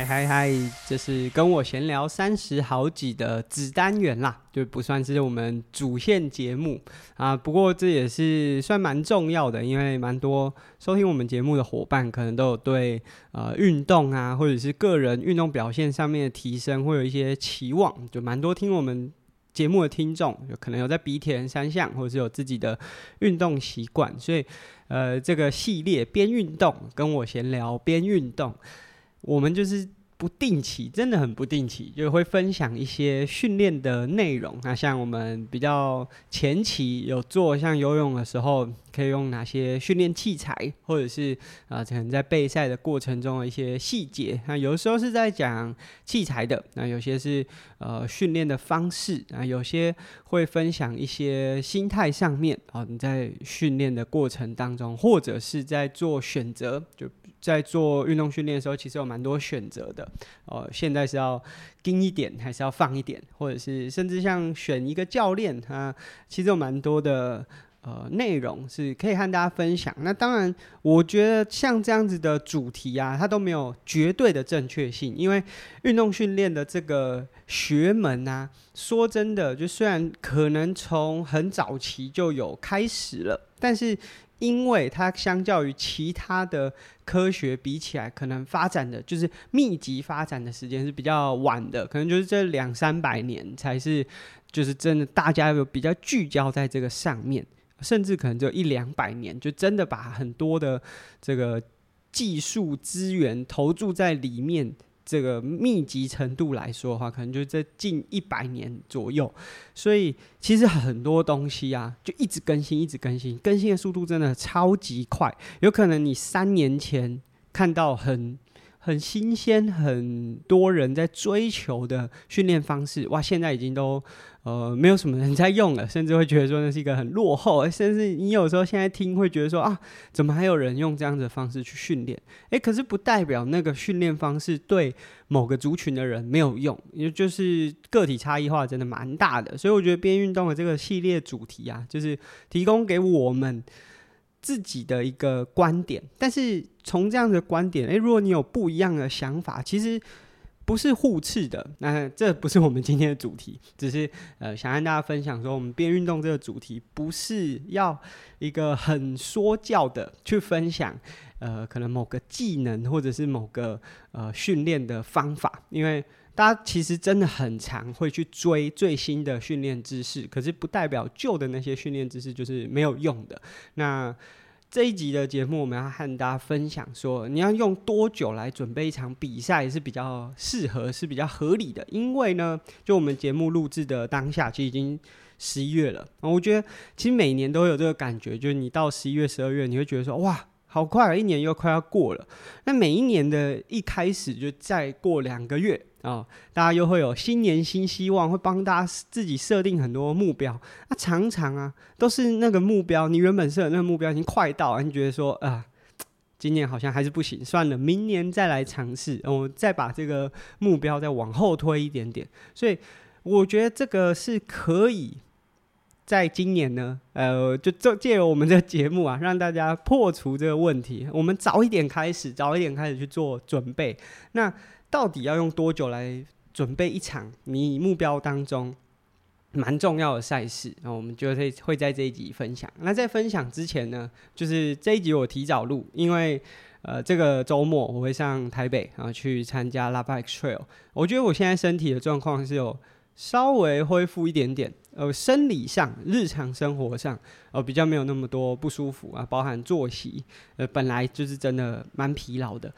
嗨嗨嗨，这是跟我闲聊三十好几的子单元啦，就不算是我们主线节目啊。不过这也是算蛮重要的，因为蛮多收听我们节目的伙伴，可能都有对呃运动啊，或者是个人运动表现上面的提升，会有一些期望。就蛮多听我们节目的听众，有可能有在比铁人三项，或者是有自己的运动习惯，所以呃，这个系列边运动跟我闲聊边运动。我们就是不定期，真的很不定期，就会分享一些训练的内容。那像我们比较前期有做，像游泳的时候，可以用哪些训练器材，或者是啊、可能在备赛的过程中的一些细节。那有时候是在讲器材的，那有些是呃训练的方式，啊，有些会分享一些心态上面啊，你在训练的过程当中，或者是在做选择就。在做运动训练的时候，其实有蛮多选择的。呃，现在是要盯一点，还是要放一点，或者是甚至像选一个教练，他其实有蛮多的呃内容是可以和大家分享。那当然，我觉得像这样子的主题啊，它都没有绝对的正确性，因为运动训练的这个学门啊，说真的，就虽然可能从很早期就有开始了，但是。因为它相较于其他的科学比起来，可能发展的就是密集发展的时间是比较晚的，可能就是这两三百年才是，就是真的大家有比较聚焦在这个上面，甚至可能就一两百年，就真的把很多的这个技术资源投注在里面。这个密集程度来说的话，可能就在近一百年左右，所以其实很多东西啊，就一直更新，一直更新，更新的速度真的超级快。有可能你三年前看到很很新鲜、很多人在追求的训练方式，哇，现在已经都。呃，没有什么人在用了，甚至会觉得说那是一个很落后，甚至你有时候现在听会觉得说啊，怎么还有人用这样子的方式去训练？诶，可是不代表那个训练方式对某个族群的人没有用，也就是个体差异化真的蛮大的。所以我觉得边运动的这个系列主题啊，就是提供给我们自己的一个观点。但是从这样的观点，诶，如果你有不一样的想法，其实。不是互斥的，那这不是我们今天的主题，只是呃想跟大家分享说，我们边运动这个主题不是要一个很说教的去分享，呃，可能某个技能或者是某个呃训练的方法，因为大家其实真的很常会去追最新的训练知识，可是不代表旧的那些训练知识就是没有用的。那这一集的节目，我们要和大家分享说，你要用多久来准备一场比赛是比较适合，是比较合理的。因为呢，就我们节目录制的当下，其实已经十一月了。我觉得其实每年都有这个感觉，就是你到十一月、十二月，你会觉得说，哇。好快，一年又快要过了。那每一年的一开始，就再过两个月、哦，大家又会有新年新希望，会帮大家自己设定很多目标。那常常啊，都是那个目标，你原本设的那个目标已经快到了，你觉得说啊，今年好像还是不行，算了，明年再来尝试，我、再把这个目标再往后推一点点。所以我觉得这个是可以。在今年呢，呃，就就借由我们这个节目啊，让大家破除这个问题。我们早一点开始，早一点开始去做准备。那到底要用多久来准备一场你目标当中蛮重要的赛事？那我们就会会在这一集分享。那在分享之前呢，就是这一集我提早录，因为呃，这个周末我会上台北，然后去参加 LAPA X Trail。我觉得我现在身体的状况是有稍微恢复一点点。呃，生理上、日常生活上，呃，比较没有那么多不舒服啊，包含作息，呃，本来就是真的蛮疲劳的，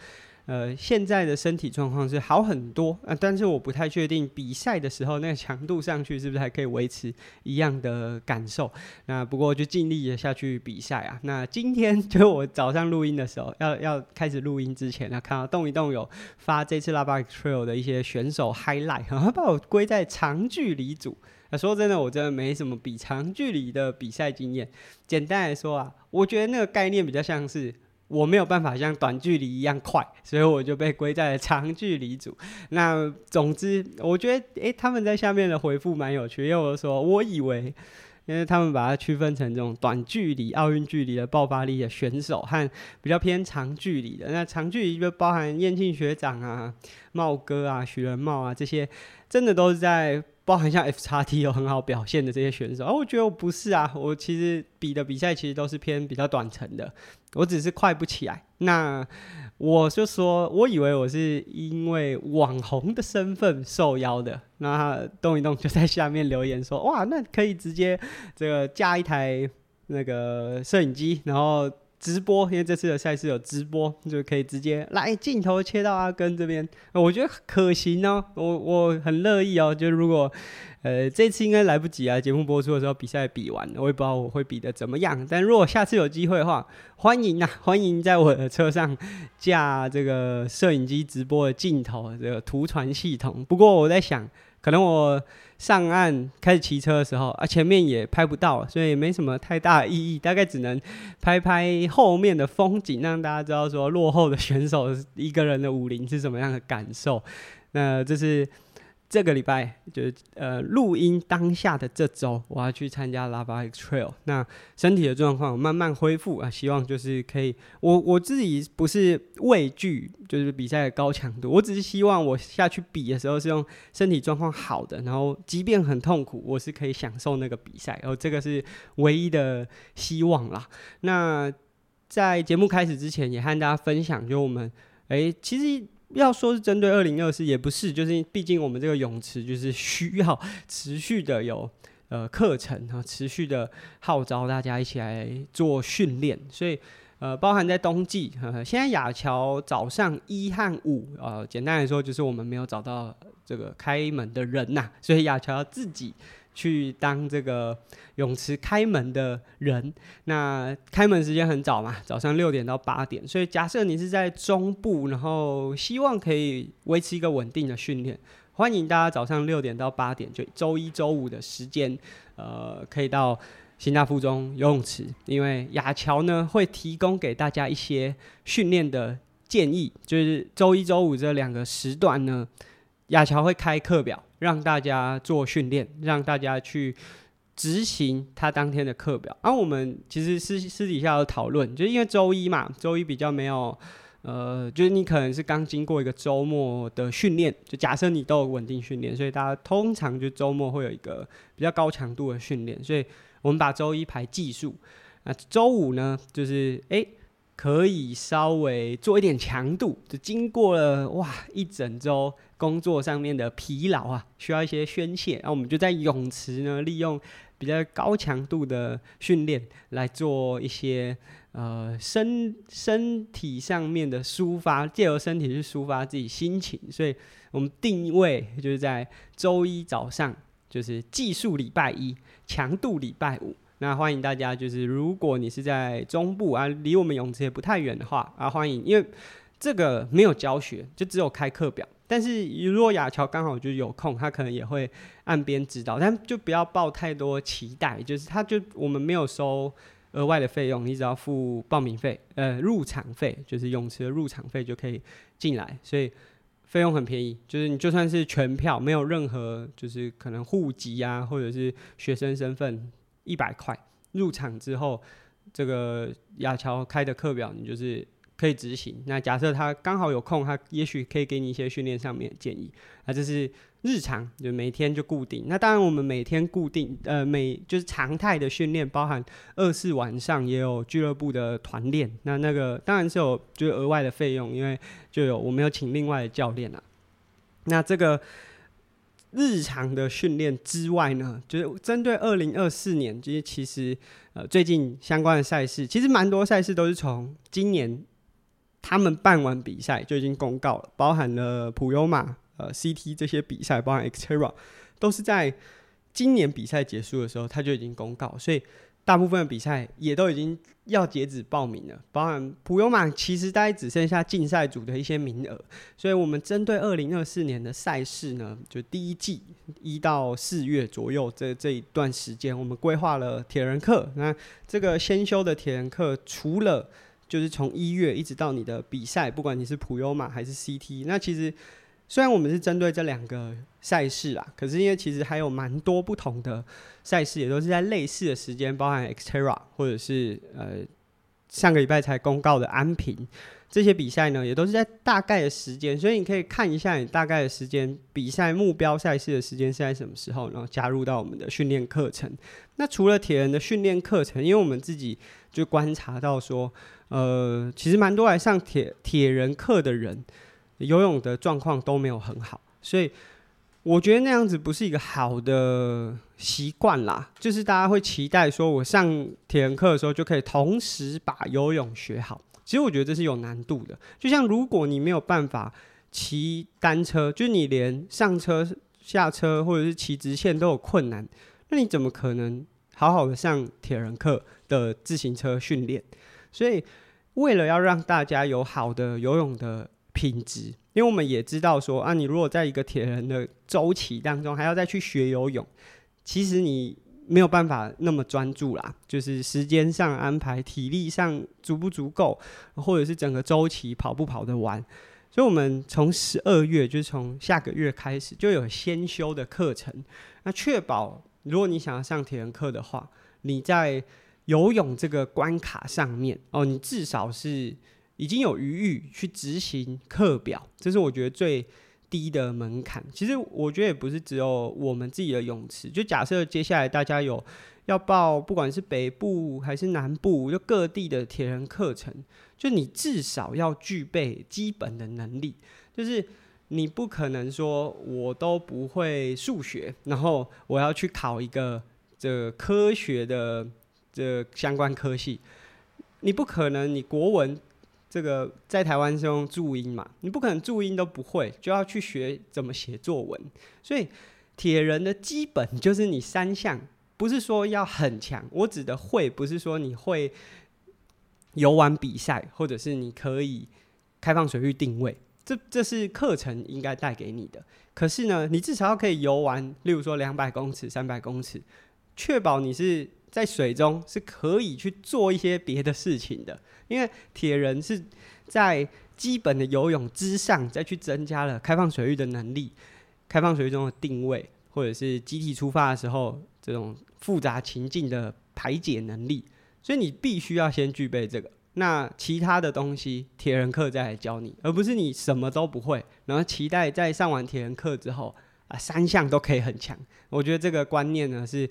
呃，现在的身体状况是好很多，呃，但是我不太确定比赛的时候那个强度上去是不是还可以维持一样的感受。那不过就尽力的下去比赛啊。那今天就我早上录音的时候，要要开始录音之前呢，看到动一动有发这次 LAPA Trail 的一些选手 highlight，然后把我归在长距离组。那说真的，我真的没什么比长距离的比赛经验。简单来说啊，我觉得那个概念比较像是我没有办法像短距离一样快，所以我就被归在了长距离组。那总之，我觉得诶，他们在下面的回复蛮有趣，因为我说我以为因为他们把它区分成这种短距离、奥运距离的爆发力的选手和比较偏长距离的。那长距离就包含燕庆学长啊、茂哥啊、许仁茂啊这些，真的都是在包含像 F 叉 T 有很好表现的这些选手。而、啊、我觉得我不是啊，我其实比的比赛其实都是偏比较短程的，我只是快不起来。那我就说，我以为我是因为网红的身份受邀的，那动一动就在下面留言说，哇，那可以直接这个架一台那个摄影机，然后直播，因为这次的赛事有直播，就可以直接来镜头切到阿根这边，我觉得可行哦，我我很乐意哦，就如果。呃，这次应该来不及啊！节目播出的时候，比赛比完，我也不知道我会比得怎么样。但如果下次有机会的话，欢迎啊，欢迎在我的车上架这个摄影机直播的镜头，这个图传系统。不过我在想，可能我上岸开始骑车的时候啊，前面也拍不到，所以也没什么太大意义。大概只能拍拍后面的风景，让大家知道说落后的选手一个人的武林是什么样的感受。那这是。这个礼拜就是呃录音当下的这周，我要去参加 Lava X Trail。那身体的状况慢慢恢复啊，希望就是可以。我我自己不是畏惧就是比赛的高强度，我只是希望我下去比的时候是用身体状况好的，然后即便很痛苦，我是可以享受那个比赛。然后这个是唯一的希望啦。那在节目开始之前，也和大家分享，就我们诶其实。要说是针对二零二四也不是，就是毕竟我们这个泳池就是需要持续的有呃课程啊，持续的号召大家一起来做训练，所以呃包含在冬季，呃现在亚乔早上一和五，呃简单来说就是我们没有找到这个开门的人呐、所以亚乔要自己。去当这个泳池开门的人，那开门时间很早嘛，早上六点到八点。所以假设你是在中部，然后希望可以维持一个稳定的训练，欢迎大家早上六点到八点，就周一、周五的时间，呃，可以到新大附中游泳池，因为亚乔呢会提供给大家一些训练的建议，就是周一、周五这两个时段呢，亚乔会开课表。让大家做训练，让大家去执行他当天的课表。而、啊、我们其实私私底下有讨论，就因为周一嘛，周一比较没有，呃，就是你可能是刚经过一个周末的训练，就假设你都有稳定训练，所以大家通常就周末会有一个比较高强度的训练。所以我们把周一排技术，那周五呢，就是诶、可以稍微做一点强度，就经过了哇一整周。工作上面的疲劳啊，需要一些宣泄，那我们就在泳池呢，利用比较高强度的训练来做一些呃身身体上面的抒发，借由身体去抒发自己心情，所以我们定位就是在周一早上，就是技术礼拜一，强度礼拜五。那欢迎大家，就是如果你是在中部啊，离我们泳池也不太远的话啊，欢迎，因为这个没有教学，就只有开课表。但是如果亚乔刚好就有空，他可能也会岸边指导，但就不要抱太多期待。就是他就我们没有收额外的费用，你只要付报名费，呃，入场费，就是泳池的入场费就可以进来，所以费用很便宜。就是你就算是全票，没有任何就是可能户籍啊，或者是学生身份，一百块入场之后，这个亚乔开的课表你就是。可以执行。那假设他刚好有空，他也许可以给你一些训练上面的建议。那这是日常，就每天就固定。那当然，我们每天固定，呃，每就是常态的训练，包含二四晚上也有俱乐部的团练。那那个当然是有就是额外的费用，因为就有我们有请另外的教练啊。那这个日常的训练之外呢，就是针对二零二四年，就是其实呃最近相关的赛事，其实蛮多赛事都是从今年。他们办完比赛就已经公告了，包含了普悠玛、呃 CT 这些比赛，包含 Xterra，都是在今年比赛结束的时候他就已经公告，所以大部分的比赛也都已经要截止报名了。包含普悠马其实大概只剩下竞赛组的一些名额，所以我们针对二零二四年的赛事呢，就第一季一到四月左右这这一段时间，我们规划了铁人课。那这个先修的铁人课除了就是从一月一直到你的比赛，不管你是普悠马还是 CT，那其实虽然我们是针对这两个赛事啦，可是因为其实还有蛮多不同的赛事，也都是在类似的时间，包含 Xterra 或者是呃上个礼拜才公告的安平。这些比赛呢，也都是在大概的时间，所以你可以看一下你大概的时间，比赛目标赛事的时间是在什么时候，然后加入到我们的训练课程。那除了铁人的训练课程，因为我们自己就观察到说，呃，其实蛮多来上铁铁人课的人，游泳的状况都没有很好，所以我觉得那样子不是一个好的习惯啦。就是大家会期待说，我上铁人课的时候就可以同时把游泳学好。其实我觉得这是有难度的，就像如果你没有办法骑单车，就是你连上车、下车或者是骑直线都有困难，那你怎么可能好好的上铁人课的自行车训练？所以为了要让大家有好的游泳的品质，因为我们也知道说啊，你如果在一个铁人的周期当中还要再去学游泳，其实你。没有办法那么专注啦，就是时间上安排、体力上足不足够，或者是整个周期跑不跑得完。所以，我们从十二月，就是从下个月开始，就有先修的课程。那确保，如果你想要上铁人课的话，你在游泳这个关卡上面哦，你至少是已经有余裕去执行课表。这是我觉得最。低的门槛，其实我觉得也不是只有我们自己的泳池。就假设接下来大家有要报，不管是北部还是南部，就各地的铁人课程，就你至少要具备基本的能力。就是你不可能说我都不会数学，然后我要去考一个这科学的这相关科系，你不可能，你国文。这个在台湾是用注音嘛？你不可能注音都不会，就要去学怎么写作文。所以铁人的基本就是你三项，不是说要很强。我指的会，不是说你会游玩比赛，或者是你可以开放水域定位。这这是课程应该带给你的。可是呢，你至少要可以游完，例如说两百公尺、三百公尺，确保你是在水中是可以去做一些别的事情的。因为铁人是在基本的游泳之上，再去增加了开放水域的能力，开放水域中的定位，或者是集体出发的时候这种复杂情境的排解能力，所以你必须要先具备这个。那其他的东西，铁人课再来教你，而不是你什么都不会，然后期待在上完铁人课之后啊，三项都可以很强。我觉得这个观念呢是。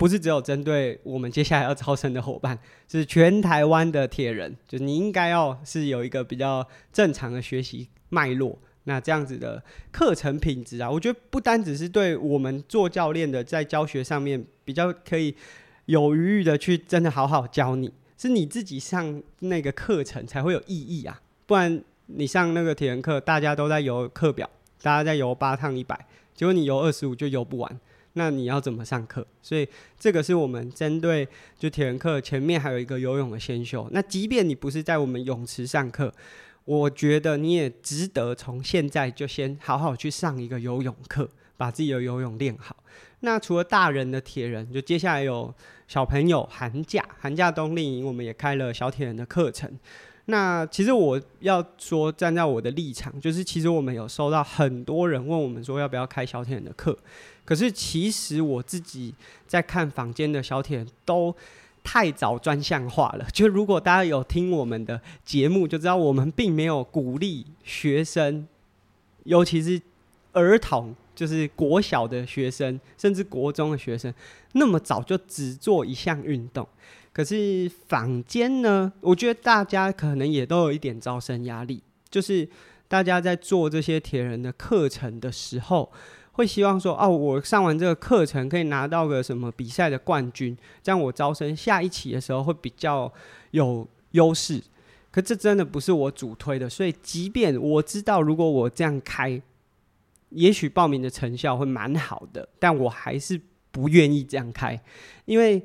不是只有针对我们接下来要招生的伙伴，是全台湾的铁人，就是你应该要是有一个比较正常的学习脉络。那这样子的课程品质啊，我觉得不单只是对我们做教练的在教学上面比较可以有余裕的去真的好好教你，是你自己上那个课程才会有意义啊。不然你上那个铁人课，大家都在游课表，大家在游八趟一百，结果你游二十五就游不完。那你要怎么上课？所以这个是我们针对就铁人课前面还有一个游泳的先修。那即便你不是在我们泳池上课，我觉得你也值得从现在就先好好去上一个游泳课，把自己的游泳练好。那除了大人的铁人，就接下来有小朋友寒假寒假冬令营，我们也开了小铁人的课程。那其实我要说，站在我的立场，就是其实我们有收到很多人问我们说，要不要开小铁人的课。可是其实我自己在看房间的小铁人都太早专项化了。就如果大家有听我们的节目，就知道我们并没有鼓励学生，尤其是儿童，就是国小的学生，甚至国中的学生，那么早就只做一项运动。可是坊间呢，我觉得大家可能也都有一点招生压力，就是大家在做这些铁人的课程的时候。会希望说哦，我上完这个课程可以拿到个什么比赛的冠军，这样我招生下一期的时候会比较有优势。可这真的不是我主推的，所以即便我知道如果我这样开，也许报名的成效会蛮好的，但我还是不愿意这样开，因为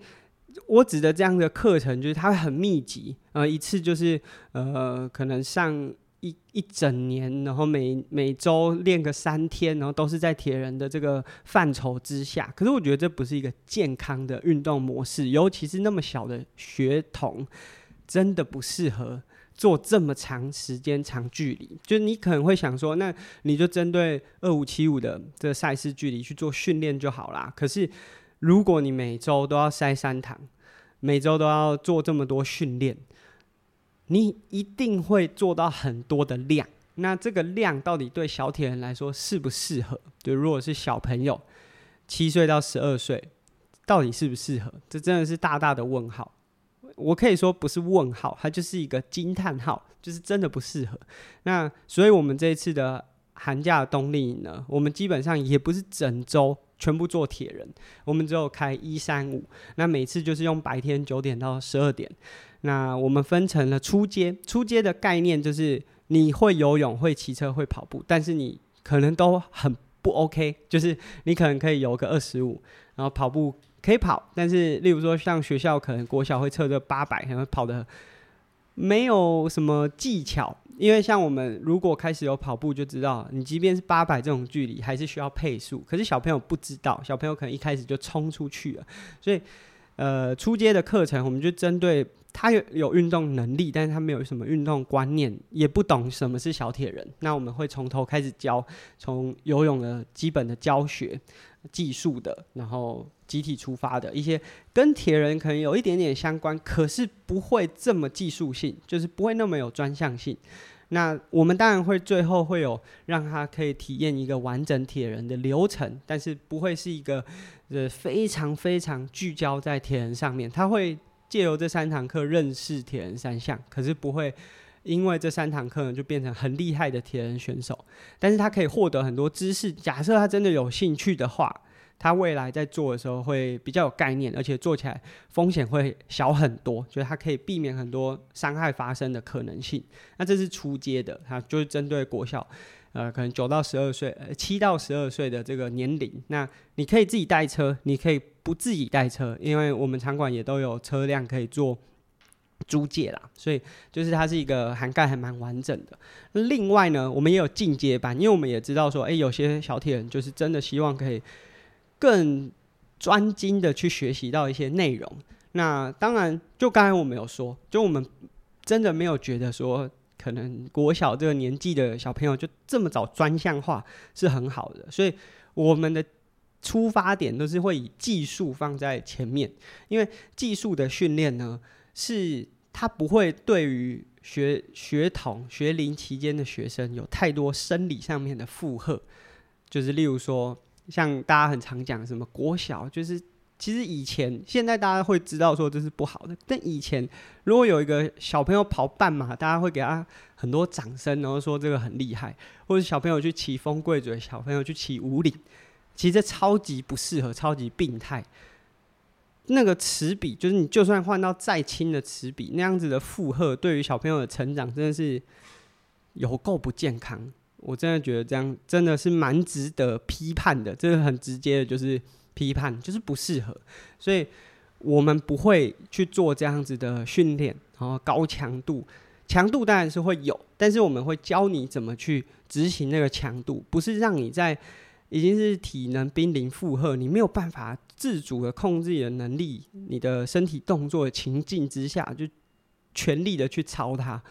我指的这样的课程就是它会很密集，呃，一次就是呃，可能上。一一整年，然后每每周练个三天，然后都是在铁人的这个范畴之下。可是我觉得这不是一个健康的运动模式，尤其是那么小的学童，真的不适合做这么长时间长距离，就你可能会想说，那你就针对二五七五的这个赛事距离去做训练就好啦。可是如果你每周都要塞三堂，每周都要做这么多训练，你一定会做到很多的量。那这个量到底对小铁人来说适不适合？就如果是小朋友，七岁到十二岁，到底适不适合？这真的是大大的问号。我可以说不是问号，它就是一个惊叹号，就是真的不适合。那所以，我们这一次的寒假的动力营呢，我们基本上也不是整周全部做铁人，我们只有开一三五。那每次就是用白天九点到十二点。那我们分成了初阶，初阶的概念就是你会游泳、会骑车、会跑步，但是你可能都很不 OK，就是你可能可以游个二十五，然后跑步。可以跑，但是例如说像学校可能国小会测这八百，可能跑得没有什么技巧。因为像我们如果开始有跑步，就知道你即便是八百这种距离，还是需要配速。可是小朋友不知道，小朋友可能一开始就冲出去了。所以，呃，初阶的课程我们就针对他有有运动能力，但是他没有什么运动观念，也不懂什么是小铁人。那我们会从头开始教，从游泳的基本的教学。技术的，然后集体出发的一些跟铁人可能有一点点相关，可是不会这么技术性，就是不会那么有专项性。那我们当然会最后会有让他可以体验一个完整铁人的流程，但是不会是一个呃非常非常聚焦在铁人上面。他会借由这三堂课认识铁人三项，可是不会。因为这三堂课呢，就变成很厉害的铁人选手，但是他可以获得很多知识。假设他真的有兴趣的话，他未来在做的时候会比较有概念，而且做起来风险会小很多，就是他可以避免很多伤害发生的可能性。那这是初阶的，他就是针对国小，呃，可能九到十二岁，呃，七到十二岁的这个年龄。那你可以自己带车，你可以不自己带车，因为我们场馆也都有车辆可以做。租借啦，所以就是它是一个涵盖还蛮完整的。另外呢，我们也有进阶版，因为我们也知道说，哎、有些小铁人就是真的希望可以更专精的去学习到一些内容。那当然，就刚才我们有说，就我们真的没有觉得说，可能国小这个年纪的小朋友就这么早专项化是很好的，所以我们的出发点都是会以技术放在前面，因为技术的训练呢。是，他不会对于学学童学龄期间的学生有太多生理上面的负荷，就是例如说，像大家很常讲什么国小，就是其实以前现在大家会知道说这是不好的，但以前如果有一个小朋友跑半马，大家会给他很多掌声，然后说这个很厉害，或者小朋友去骑风贵嘴，小朋友去骑武岭，其实这超级不适合，超级病态。那个齿比，就是你就算换到再轻的齿比，那样子的负荷，对于小朋友的成长真的是有够不健康。我真的觉得这样真的是蛮值得批判的，这个很直接的就是批判，就是不适合。所以我们不会去做这样子的训练，然后高强度，强度当然是会有，但是我们会教你怎么去执行那个强度，不是让你在。已经是体能濒临负荷，你没有办法自主的控制你的能力，你的身体动作的情境之下，就全力的去操它。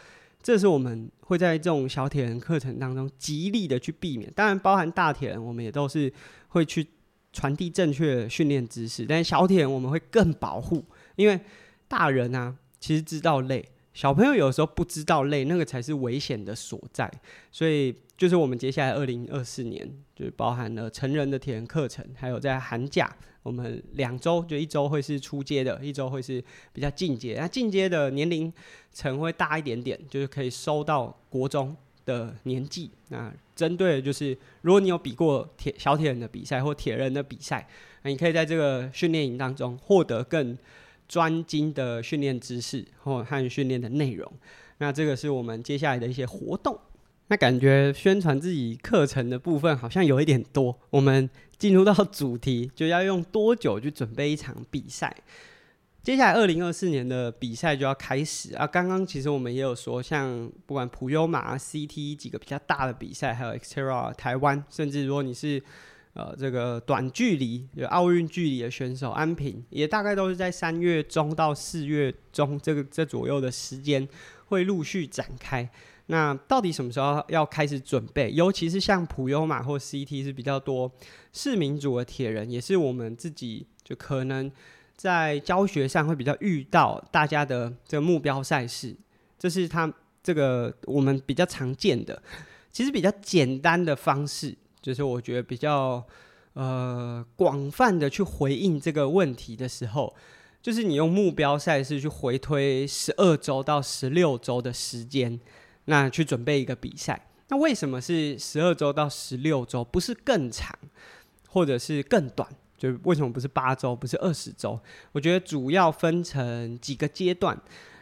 这是我们会在这种小铁人课程当中极力的去避免。当然，包含大铁人，我们也都是会去传递正确的训练知识。但是小铁人我们会更保护，因为大人啊，其实知道累。小朋友有时候不知道累，那个才是危险的所在。所以，就是我们接下来二零二四年，就包含了成人的铁人课程，还有在寒假，我们两周就一周会是初阶的，一周会是比较进阶。那进阶的年龄层会大一点点，就是可以收到国中的年纪。那针对的就是，如果你有比过铁小铁人的比赛或铁人的比赛，那你可以在这个训练营当中获得更。专精的训练知识或和训练的内容，那这个是我们接下来的一些活动。那感觉宣传自己课程的部分好像有一点多。我们进入到主题，就要用多久去准备一场比赛？接下来二零二四年的比赛就要开始啊！刚刚其实我们也有说，像不管普优马、CT 几个比较大的比赛，还有 Xterra 台湾，甚至如果你是。呃，这个短距离有奥运距离的选手安平，也大概都是在三月中到四月中这个这左右的时间，会陆续展开。那到底什么时候要开始准备？尤其是像普悠玛或 CT 是比较多市民组的铁人，也是我们自己就可能在教学上会比较遇到大家的这个目标赛事。这是他这个我们比较常见的，其实比较简单的方式，就是我觉得比较呃广泛的去回应这个问题的时候，就是你用目标赛事去回推十二周到十六周的时间。那去准备一个比赛，那为什么是十二周到十六周，不是更长，或者是更短？就为什么不是八周，不是二十周？我觉得主要分成几个阶段。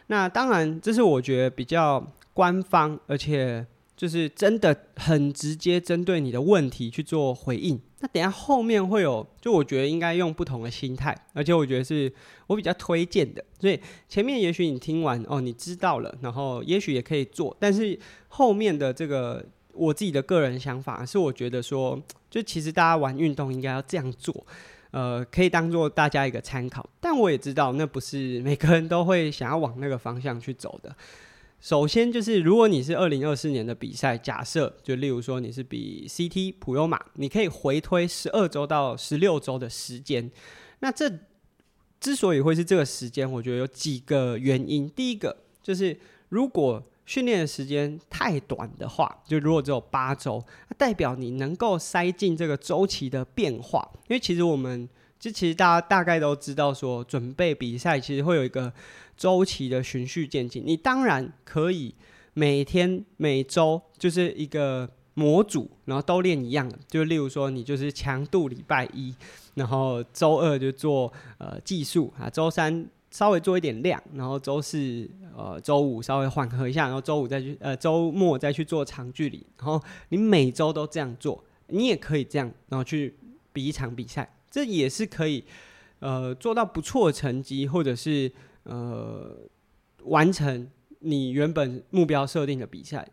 那当然，这是我觉得比较官方，而且。就是真的很直接针对你的问题去做回应。那等下后面会有，就我觉得应该用不同的心态，而且我觉得是我比较推荐的。所以前面也许你听完哦，你知道了，然后也许也可以做。但是后面的这个我自己的个人想法是，我觉得说，就其实大家玩运动应该要这样做，呃，可以当做大家一个参考。但我也知道，那不是每个人都会想要往那个方向去走的。首先就是，如果你是二零二四年的比赛，假设就例如说你是比 CT 普悠玛，你可以回推十二周到十六周的时间。那这之所以会是这个时间，我觉得有几个原因。第一个就是，如果训练的时间太短的话，就如果只有八周，那代表你能够塞进这个周期的变化。因为其实我们就其实大家大概都知道说，准备比赛其实会有一个。周期的循序渐进，你当然可以每天每周就是一个模组，然后都练一样的。就例如说，你就是强度礼拜一，然后周二就做呃技术啊，周三稍微做一点量，然后周四呃周五稍微缓和一下，然后周五再去呃周末再去做长距离。然后你每周都这样做，你也可以这样，然后去比一场比赛，这也是可以呃做到不错的成绩，或者是。呃，完成你原本目标设定的比赛，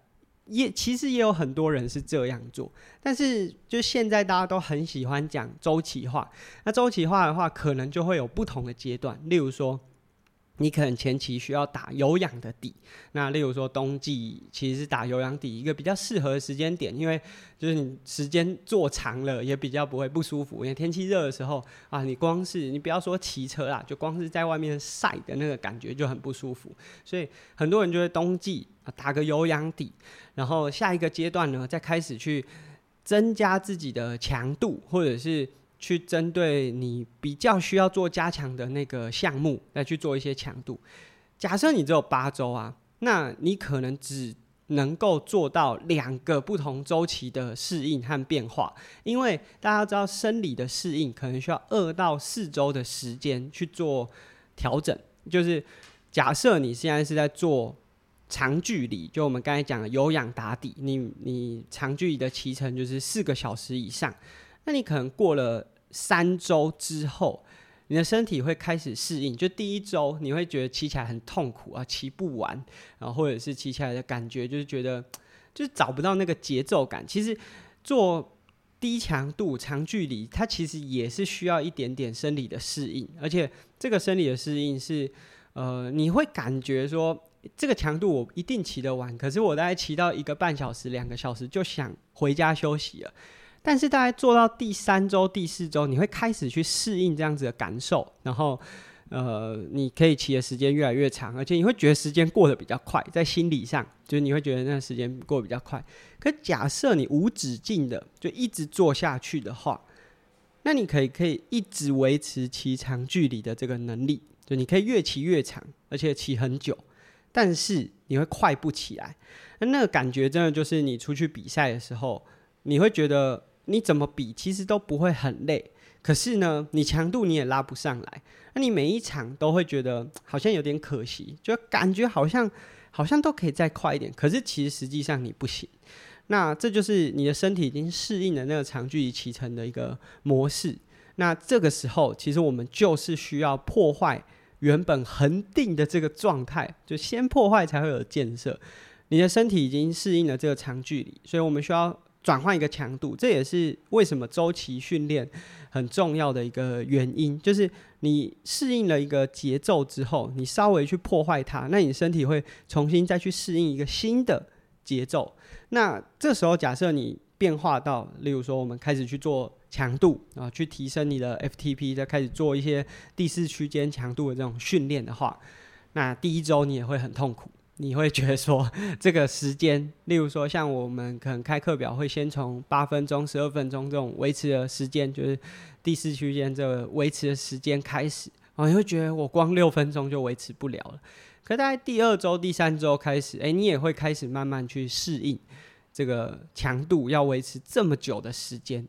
也其实也有很多人是这样做，但是就现在大家都很喜欢讲周期化，那周期化的话，可能就会有不同的阶段，例如说。你可能前期需要打有氧的底，那例如说冬季其实是打有氧底一个比较适合的时间点，因为就是你时间做长了也比较不会不舒服，因为天气热的时候啊，你光是你不要说骑车啦，就光是在外面晒的那个感觉就很不舒服，所以很多人就会冬季打个有氧底，然后下一个阶段呢再开始去增加自己的强度或者是。去针对你比较需要做加强的那个项目来去做一些强度。假设你只有八周啊，那你可能只能够做到两个不同周期的适应和变化，因为大家知道生理的适应可能需要二到四周的时间去做调整。就是假设你现在是在做长距离，就我们刚才讲的有氧打底，你你长距离的骑程就是四个小时以上。那你可能过了三周之后，你的身体会开始适应。就第一周，你会觉得骑起来很痛苦啊，骑不完，然后或者是骑起来的感觉就是觉得 就是找不到那个节奏感。其实做低强度长距离，它其实也是需要一点点生理的适应，而且这个生理的适应是呃，你会感觉说这个强度我一定骑得完，可是我大概骑到一个半小时、两个小时就想回家休息了。但是大概做到第三周、第四周，你会开始去适应这样子的感受，然后，呃，你可以骑的时间越来越长，而且你会觉得时间过得比较快，在心理上，就是你会觉得那个时间过得比较快。可假设你无止境的就一直做下去的话，那你可以可以一直维持骑长距离的这个能力，就你可以越骑越长，而且骑很久，但是你会快不起来。那那个感觉真的就是你出去比赛的时候，你会觉得。你怎么比，其实都不会很累。可是呢，你强度你也拉不上来。那你每一场都会觉得好像有点可惜，就感觉好像好像都可以再快一点。可是其实实际上你不行。那这就是你的身体已经适应了那个长距离骑乘的一个模式。那这个时候，其实我们就是需要破坏原本恒定的这个状态，就先破坏才会有建设。你的身体已经适应了这个长距离，所以我们需要。转换一个强度，这也是为什么周期训练很重要的一个原因。就是你适应了一个节奏之后，你稍微去破坏它，那你身体会重新再去适应一个新的节奏。那这时候，假设你变化到，例如说，我们开始去做强度啊，去提升你的 FTP，再开始做一些第四区间强度的这种训练的话，那第一周你也会很痛苦。你会觉得说，这个时间，例如说，像我们可能开课表会先从八分钟、十二分钟这种维持的时间，就是第四区间这个维持的时间开始，啊，你会觉得我光六分钟就维持不了了。可大概第二周、第三周开始，哎，你也会开始慢慢去适应这个强度要维持这么久的时间。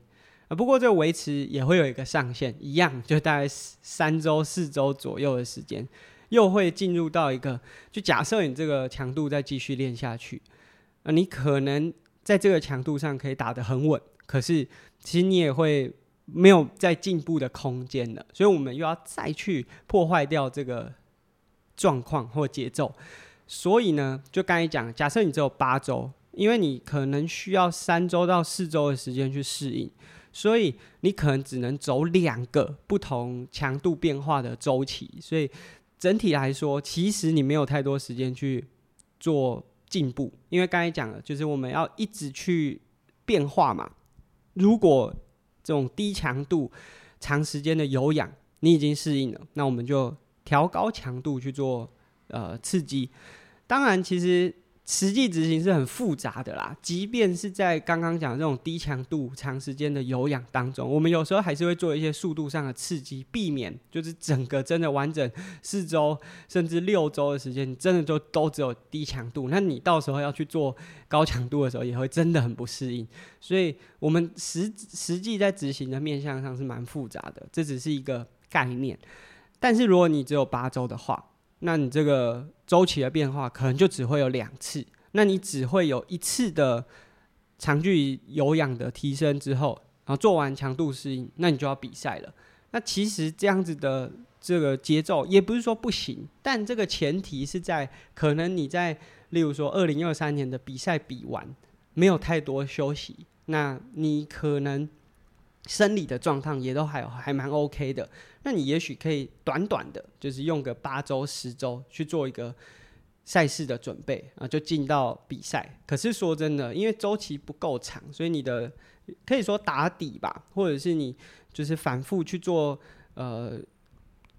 啊，不过这个维持也会有一个上限，一样就大概三周、四周左右的时间。又会进入到一个，就假设你这个强度再继续练下去，啊，你可能在这个强度上可以打得很稳，可是其实你也会没有再进步的空间了，所以我们又要再去破坏掉这个状况或节奏。所以呢，就刚才讲，假设你只有八周，因为你可能需要三周到四周的时间去适应，所以你可能只能走两个不同强度变化的周期，所以。整体来说，其实你没有太多时间去做进步，因为刚才讲了，就是我们要一直去变化嘛。如果这种低强度、长时间的有氧你已经适应了，那我们就调高强度去做呃刺激。当然，其实。实际执行是很复杂的啦，即便是在刚刚讲这种低强度、长时间的有氧当中，我们有时候还是会做一些速度上的刺激，避免就是整个真的完整四周甚至六周的时间，你真的就都只有低强度，那你到时候要去做高强度的时候，也会真的很不适应。所以，我们实实际在执行的面向上是蛮复杂的，这只是一个概念。但是，如果你只有八周的话，那你这个周期的变化可能就只会有两次，那你只会有一次的长距离有氧的提升之后，然后做完强度适应，那你就要比赛了。那其实这样子的这个节奏也不是说不行，但这个前提是在可能你在例如说二零二三年的比赛比完，没有太多休息，那你可能。生理的状态也都还还蛮 OK 的，那你也许可以短短的，就是用个八周、十周去做一个赛事的准备啊，就进到比赛。可是说真的，因为周期不够长，所以你的可以说打底吧，或者是你就是反复去做呃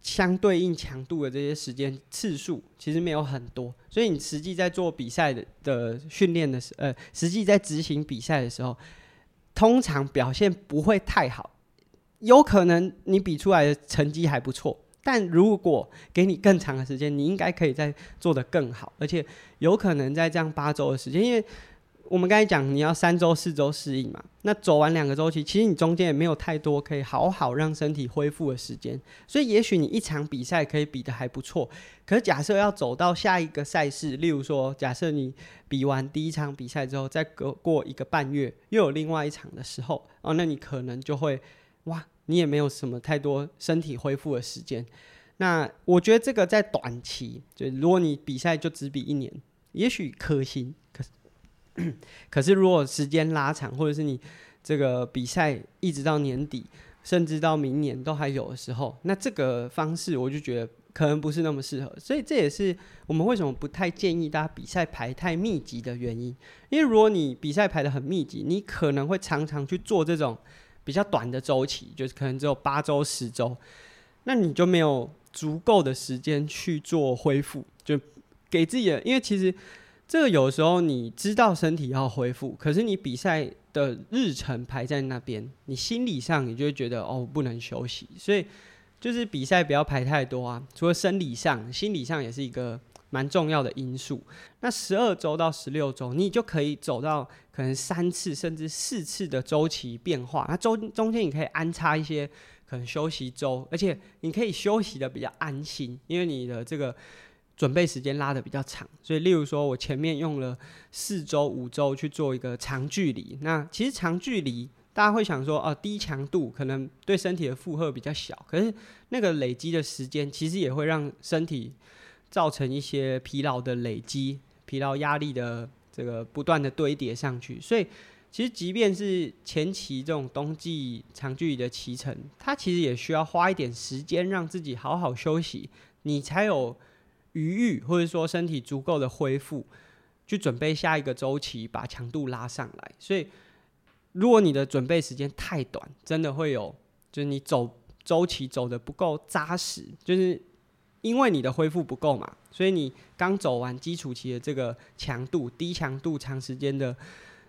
相对应强度的这些时间次数，其实没有很多，所以你实际在做比赛的的训练的时，呃，实际在执行比赛的时候。通常表现不会太好，有可能你比出来的成绩还不错，但如果给你更长的时间，你应该可以再做得更好，而且有可能在这样八周的时间，因为。我们刚才讲，你要三周、四周适应嘛，那走完两个周期，其实你中间也没有太多可以好好让身体恢复的时间，所以也许你一场比赛可以比得还不错。可是假设要走到下一个赛事，例如说，假设你比完第一场比赛之后，再隔过一个半月，又有另外一场的时候，哦，那你可能就会，哇，你也没有什么太多身体恢复的时间。那我觉得这个在短期，就如果你比赛就只比一年，也许可行。可是，可是如果时间拉长，或者是你这个比赛一直到年底，甚至到明年都还有的时候，那这个方式我就觉得可能不是那么适合。所以这也是我们为什么不太建议大家比赛排太密集的原因。因为如果你比赛排得很密集，你可能会常常去做这种比较短的周期，就是可能只有八周、十周，那你就没有足够的时间去做恢复，就给自己的，因为其实。这个有时候你知道身体要恢复，可是你比赛的日程排在那边，你心理上你就会觉得哦，不能休息，所以就是比赛不要排太多啊。除了生理上，心理上也是一个蛮重要的因素。那十二周到十六周，你就可以走到可能三次甚至四次的周期变化。那中中间你可以安插一些可能休息周，而且你可以休息得比较安心，因为你的这个。准备时间拉得比较长，所以例如说，我前面用了四周、五周去做一个长距离。那其实长距离，大家会想说，哦，低强度可能对身体的负荷比较小，可是那个累积的时间，其实也会让身体造成一些疲劳的累积、疲劳压力的这个不断的堆叠上去。所以其实即便是前期这种冬季长距离的骑乘，它其实也需要花一点时间让自己好好休息，你才有余裕或者说身体足够的恢复，去准备下一个周期，把强度拉上来。所以，如果你的准备时间太短，真的会有，就是你走周期走得不够扎实，就是因为你的恢复不够嘛，所以你刚走完基础期的这个强度，低强度长时间的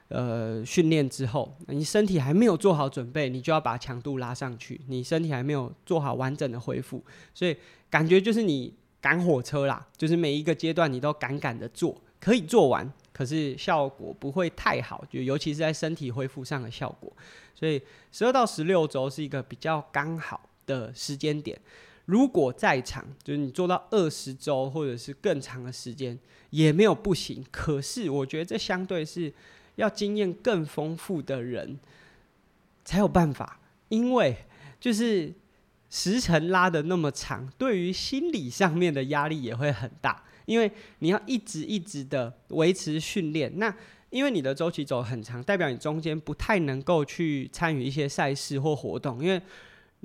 呃训练之后，你身体还没有做好准备，你就要把强度拉上去，你身体还没有做好完整的恢复，所以感觉就是你。赶火车啦，就是每一个阶段你都赶赶的做，可以做完，可是效果不会太好，就尤其是在身体恢复上的效果。所以十二到十六周是一个比较刚好的时间点。如果再长，就是你做到二十周或者是更长的时间，也没有不行。可是我觉得这相对是要经验更丰富的人才有办法，因为就是。时程拉得那么长，对于心理上面的压力也会很大，因为你要一直一直的维持训练。那因为你的周期走很长，代表你中间不太能够去参与一些赛事或活动。因为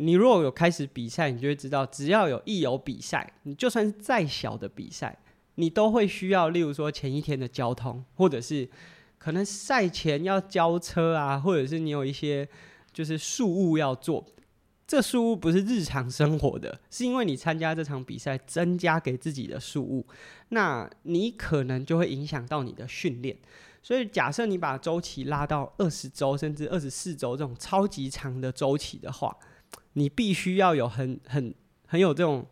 你如果有开始比赛，你就会知道，只要有一有比赛，你就算是再小的比赛，你都会需要，例如说前一天的交通，或者是可能赛前要交车啊，或者是你有一些就是事务要做。这事务不是日常生活的，是因为你参加这场比赛增加给自己的事务，那你可能就会影响到你的训练。所以假设你把周期拉到二十周甚至二十四周这种超级长的周期的话，你必须要有很很很有这种，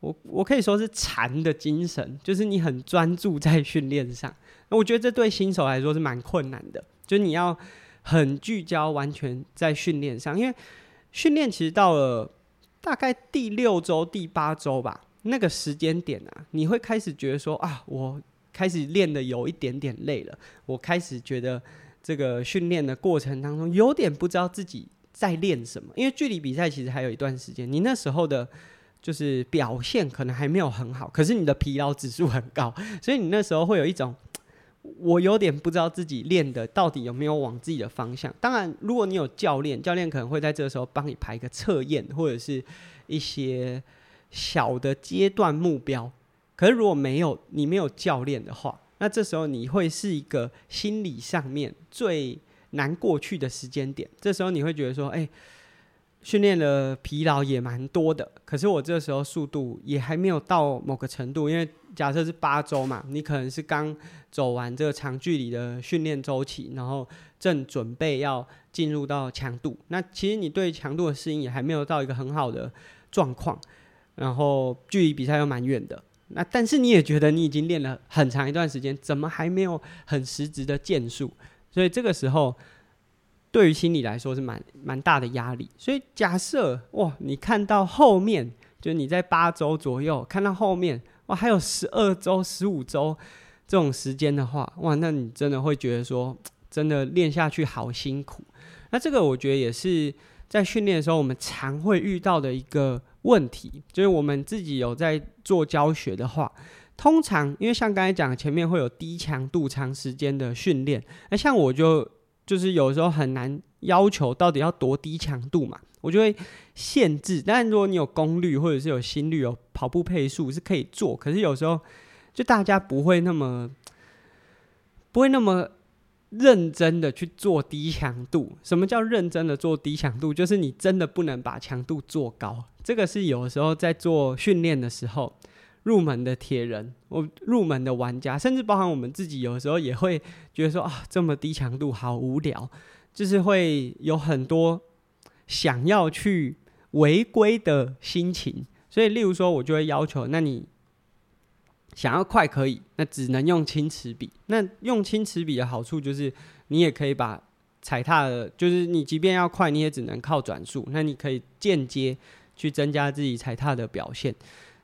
我我可以说是禅的精神，就是你很专注在训练上。那我觉得这对新手来说是蛮困难的，就是你要很聚焦，完全在训练上，因为。训练其实到了大概第六周、第八周吧，那个时间点啊，你会开始觉得说啊，我开始练的有一点点累了，我开始觉得这个训练的过程当中有点不知道自己在练什么，因为距离比赛其实还有一段时间，你那时候的就是表现可能还没有很好，可是你的疲劳指数很高，所以你那时候会有一种。我有点不知道自己练的到底有没有往自己的方向。当然，如果你有教练，教练可能会在这个时候帮你排一个测验，或者是一些小的阶段目标。可是如果没有你没有教练的话，那这时候你会是一个心理上面最难过去的时间点。这时候你会觉得说，哎。训练的疲劳也蛮多的，可是我这时候速度也还没有到某个程度，因为假设是八周嘛，你可能是刚走完这个长距离的训练周期，然后正准备要进入到强度，那其实你对强度的适应也还没有到一个很好的状况，然后距离比赛又蛮远的，那但是你也觉得你已经练了很长一段时间，怎么还没有很实质的建树？所以这个时候。对于心理来说是蛮蛮大的压力，所以假设哇，你看到后面，就你在八周左右看到后面哇，还有十二周、十五周这种时间的话，哇，那你真的会觉得说，真的练下去好辛苦。那这个我觉得也是在训练的时候我们常会遇到的一个问题，就是我们自己有在做教学的话，通常因为像刚才讲前面会有低强度长时间的训练，那像我就。就是有时候很难要求到底要多低强度嘛，我就会限制。但如果你有功率或者是有心率、有跑步配速是可以做。可是有时候就大家不会那么不会那么认真的去做低强度。什么叫认真的做低强度？就是你真的不能把强度做高。这个是有时候在做训练的时候。入门的铁人，我入门的玩家，甚至包含我们自己，有时候也会觉得说啊，这么低强度好无聊，就是会有很多想要去违规的心情。所以，例如说，我就会要求，那你想要快可以，那只能用轻齿比。那用轻齿比的好处就是，你也可以把踩踏的，就是你即便要快，你也只能靠转速。那你可以间接去增加自己踩踏的表现。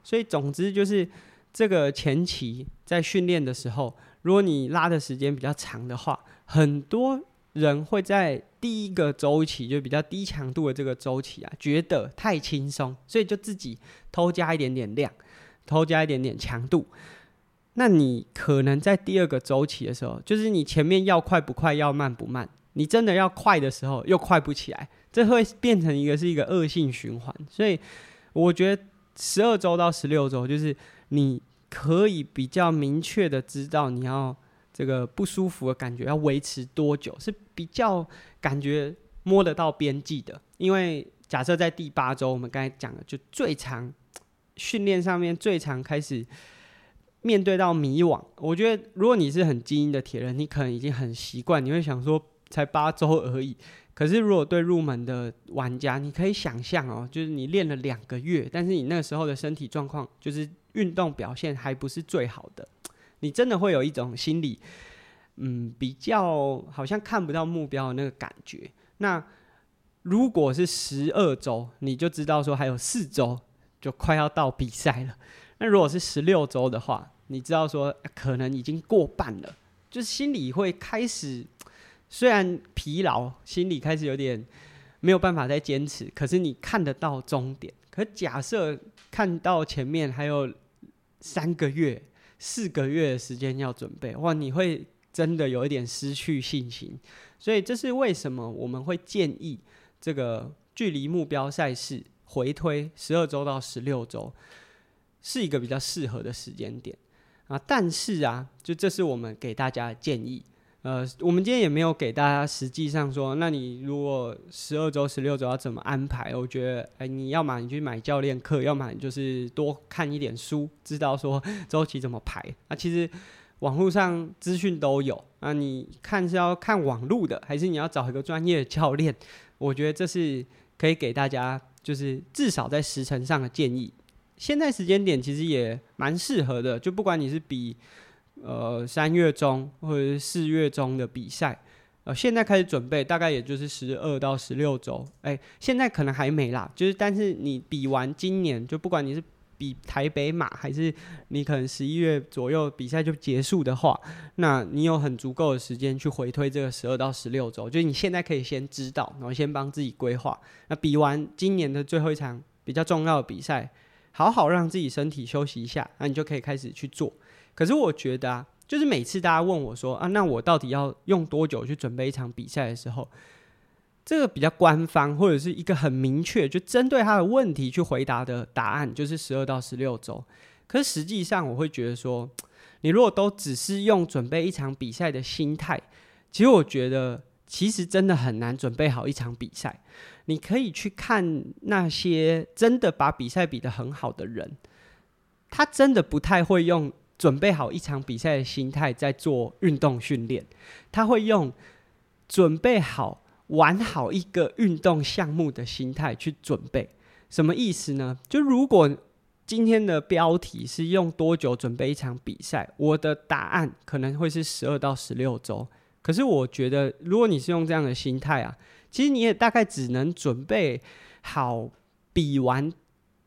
所以，总之就是这个前期在训练的时候，如果你拉的时间比较长的话，很多人会在第一个周期就比较低强度的这个周期啊，觉得太轻松，所以就自己偷加一点点量，偷加一点点强度。那你可能在第二个周期的时候，就是你前面要快不快，要慢不慢，你真的要快的时候又快不起来，这会变成一个是一个恶性循环。所以我觉得十二周到十六周，就是你可以比较明确的知道你要这个不舒服的感觉要维持多久，是比较感觉摸得到边际的。因为假设在第八周，我们刚才讲的就最长训练上面最常开始面对到迷惘。我觉得如果你是很精英的铁人，你可能已经很习惯，你会想说。才八周而已，可是如果对入门的玩家，你可以想象哦，就是你练了两个月，但是你那个时候的身体状况，就是运动表现还不是最好的，你真的会有一种心理，嗯，比较好像看不到目标的那个感觉。那如果是十二周，你就知道说还有四周就快要到比赛了。那如果是十六周的话，你知道说可能已经过半了，就是心里会开始。虽然疲劳，心里开始有点没有办法再坚持，可是你看得到终点。可假设看到前面还有三个月、四个月的时间要准备，哇，你会真的有一点失去信心。所以这是为什么我们会建议这个距离目标赛事回推十二周到十六周是一个比较适合的时间点啊。但是啊，就这是我们给大家的建议。呃，我们今天也没有给大家实际上说，那你如果十二周、十六周要怎么安排？我觉得，哎，你要么你去买教练课，要么你就是多看一点书，知道说 周期怎么排。那其实网络上资讯都有，那你看是要看网络的，还是你要找一个专业的教练？我觉得这是可以给大家，就是至少在时程上的建议。现在时间点其实也蛮适合的，就不管你是比。呃，三月中或者是四月中的比赛，呃，现在开始准备，大概也就是十二到十六周。哎、现在可能还没啦，就是但是你比完今年，就不管你是比台北马，还是你可能十一月左右比赛就结束的话，那你有很足够的时间去回推这个十二到十六周，就是你现在可以先知道，然后先帮自己规划。那比完今年的最后一场比较重要的比赛，好好让自己身体休息一下，那你就可以开始去做。可是我觉得啊，就是每次大家问我说啊，那我到底要用多久去准备一场比赛的时候，这个比较官方或者是一个很明确，就针对他的问题去回答的答案，就是十二到十六周。可是实际上，我会觉得说，你如果都只是用准备一场比赛的心态，其实我觉得其实真的很难准备好一场比赛。你可以去看那些真的把比赛比得很好的人，他真的不太会用。准备好一场比赛的心态在做运动训练，他会用准备好玩好一个运动项目的心态去准备。什么意思呢？就如果今天的标题是用多久准备一场比赛，我的答案可能会是十二到十六周。可是我觉得，如果你是用这样的心态啊，其实你也大概只能准备好比完。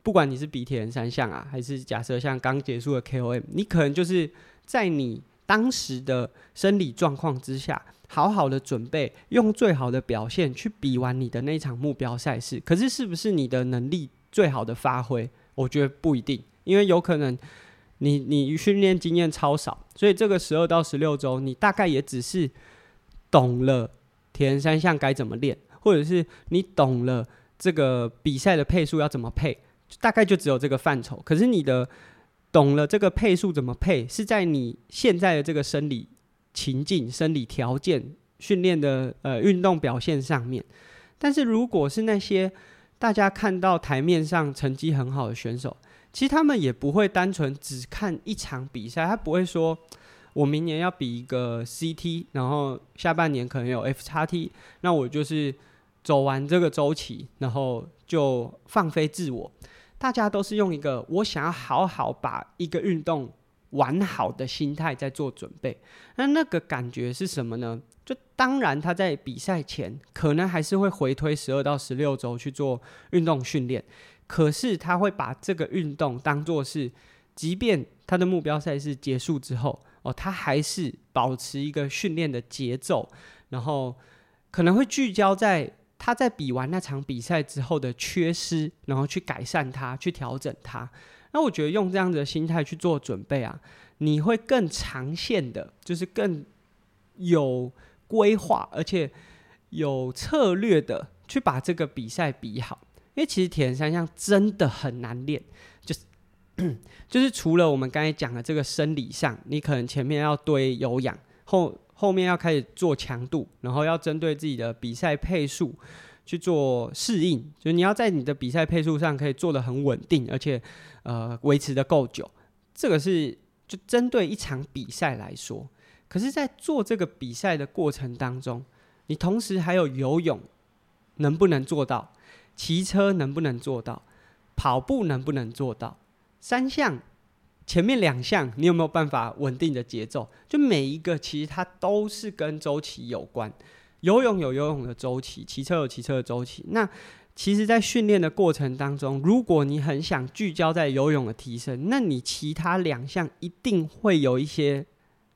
不管你是比铁人三项啊，还是假设像刚结束的 KOM，你可能就是在你当时的生理状况之下，好好的准备，用最好的表现去比完你的那场目标赛事。可是，是不是你的能力最好的发挥？我觉得不一定，因为有可能你你训练经验超少，所以这个十二到十六周，你大概也只是懂了铁人三项该怎么练，或者是你懂了这个比赛的配速要怎么配。大概就只有这个范畴，可是你的懂了这个配速怎么配，是在你现在的这个生理情境、生理条件、训练的呃运动表现上面。但是如果是那些大家看到台面上成绩很好的选手，其实他们也不会单纯只看一场比赛，他不会说我明年要比一个 CT，然后下半年可能有 FXT，那我就是走完这个周期，然后就放飞自我。大家都是用一个我想要好好把一个运动玩好的心态在做准备，那那个感觉是什么呢？就当然他在比赛前可能还是会回推十二到十六周去做运动训练，可是他会把这个运动当作是，即便他的目标赛事结束之后，哦，他还是保持一个训练的节奏，然后可能会聚焦在。他在比完那场比赛之后的缺失，然后去改善它，去调整它。那我觉得用这样子的心态去做准备啊，你会更长线的，就是更有规划，而且有策略的去把这个比赛比好。因为其实铁人三项真的很难练，就是 就是除了我们刚才讲的这个生理上，你可能前面要堆有氧，后后面要开始做强度，然后要针对自己的比赛配速去做适应，就是你要在你的比赛配速上可以做得很稳定，而且呃维持得够久。这个是就针对一场比赛来说，可是，在做这个比赛的过程当中，你同时还有游泳，能不能做到？骑车能不能做到？跑步能不能做到？三项，前面两项你有没有办法稳定的节奏？就每一个其实它都是跟周期有关。游泳有游泳的周期，骑车有骑车的周期。那其实，在训练的过程当中，如果你很想聚焦在游泳的提升，那你其他两项一定会有一些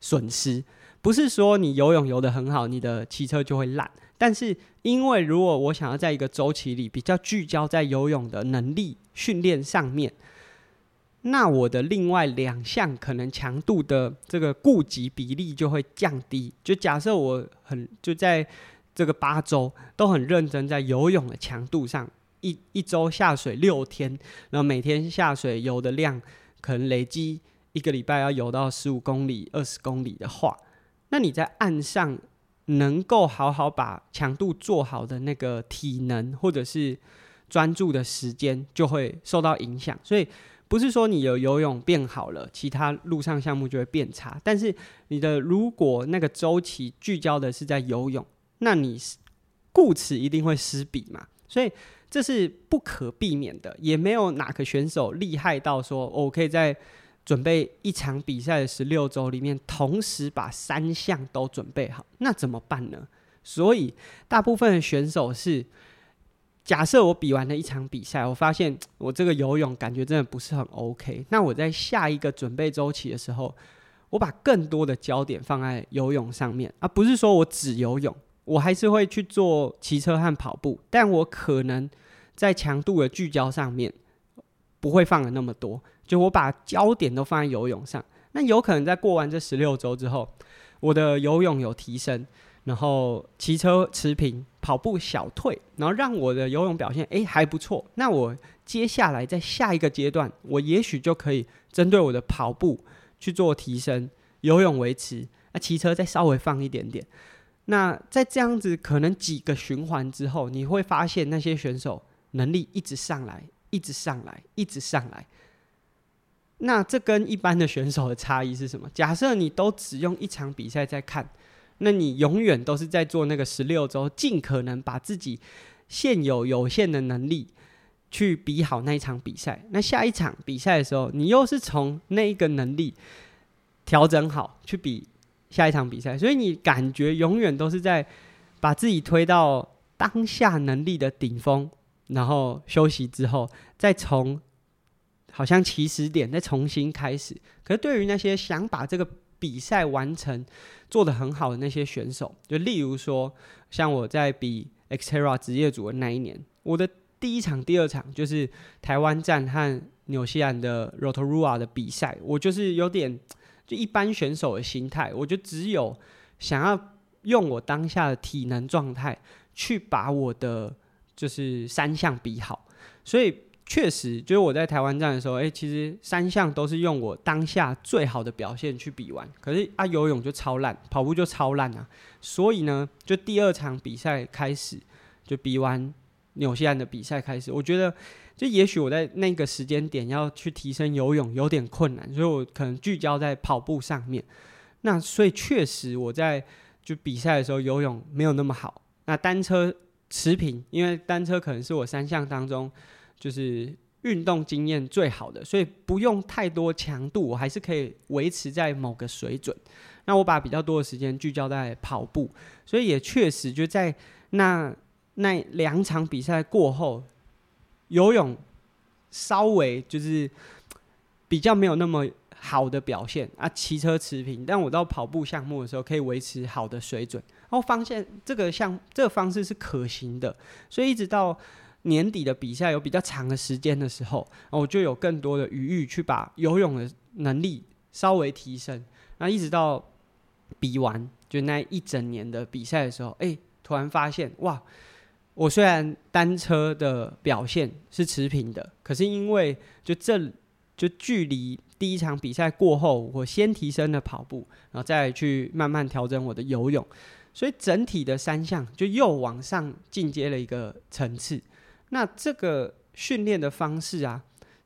损失。不是说你游泳游得很好，你的骑车就会烂。但是，因为如果我想要在一个周期里比较聚焦在游泳的能力训练上面，那我的另外两项可能强度的这个顾及比例就会降低。就假设我很就在这个八周都很认真在游泳的强度上，一一周下水六天，然后每天下水游的量可能累积一个礼拜要游到十五公里、二十公里的话，那你在岸上。能够好好把强度做好的那个体能或者是专注的时间就会受到影响，所以不是说你有游泳变好了，其他陆上项目就会变差。但是你的如果那个周期聚焦的是在游泳，那你顾此一定会失笔嘛，所以这是不可避免的，也没有哪个选手厉害到说我可以在。准备一场比赛的十六周里面，同时把三项都准备好，那怎么办呢？所以大部分的选手是，假设我比完了一场比赛，我发现 我这个游泳感觉真的不是很 OK，那我在下一个准备周期的时候，我把更多的焦点放在游泳上面，而不是说我只游泳，我还是会去做骑车和跑步，但我可能在强度的聚焦上面不会放的那么多。就我把焦点都放在游泳上，那有可能在过完这十六周之后，我的游泳有提升，然后骑车持平，跑步小退，然后让我的游泳表现诶还不错。那我接下来在下一个阶段，我也许就可以针对我的跑步去做提升，游泳维持，那骑车再稍微放一点点。那在这样子可能几个循环之后，你会发现那些选手能力一直上来，一直上来，一直上来。那这跟一般的选手的差异是什么？假设你都只用一场比赛在看，那你永远都是在做那个十六周，尽可能把自己现有有限的能力去比好那一场比赛。那下一场比赛的时候，你又是从那一个能力调整好去比下一场比赛，所以你感觉永远都是在把自己推到当下能力的顶峰，然后休息之后再从。好像起始点再重新开始，可是对于那些想把这个比赛完成、做得很好的那些选手，就例如说，像我在比 Xterra 职业组的那一年，我的第一场、第二场就是台湾站和纽西兰的 Rotorua 的比赛，我就是有点就一般选手的心态，我就只有想要用我当下的体能状态去把我的就是三项比好，所以。确实，就是我在台湾站的时候，哎，其实三项都是用我当下最好的表现去比完。可是啊，游泳就超烂，跑步就超烂啊。所以呢，就第二场比赛开始，就比完纽西兰的比赛开始，我觉得，就也许我在那个时间点要去提升游泳有点困难，所以我可能聚焦在跑步上面。那所以确实我在就比赛的时候游泳没有那么好。那单车持平，因为单车可能是我三项当中。就是运动经验最好的，所以不用太多强度，我还是可以维持在某个水准。那我把比较多的时间聚焦在跑步，所以也确实就在那那两场比赛过后，游泳稍微就是比较没有那么好的表现啊，骑车持平，但我到跑步项目的时候可以维持好的水准，然后发现这个项这个方式是可行的，所以一直到。年底的比赛有比较长的时间的时候，我就有更多的余裕去把游泳的能力稍微提升。那一直到比完就那一整年的比赛的时候，哎，突然发现，哇，我虽然单车的表现是持平的，可是因为就这就距离第一场比赛过后，我先提升了跑步，然后再去慢慢调整我的游泳，所以整体的三项就又往上进阶了一个层次。那这个训练的方式啊，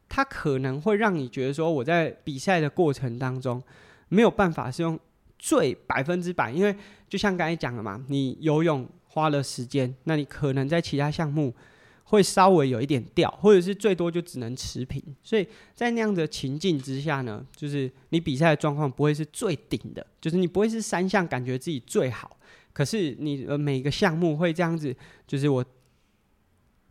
它可能会让你觉得说，我在比赛的过程当中没有办法是用最百分之百，因为就像刚才讲的嘛，你游泳花了时间，那你可能在其他项目会稍微有一点掉，或者是最多就只能持平。所以在那样的情境之下呢，就是你比赛的状况不会是最顶的，就是你不会是三项感觉自己最好，可是你呃每个项目会这样子，就是我，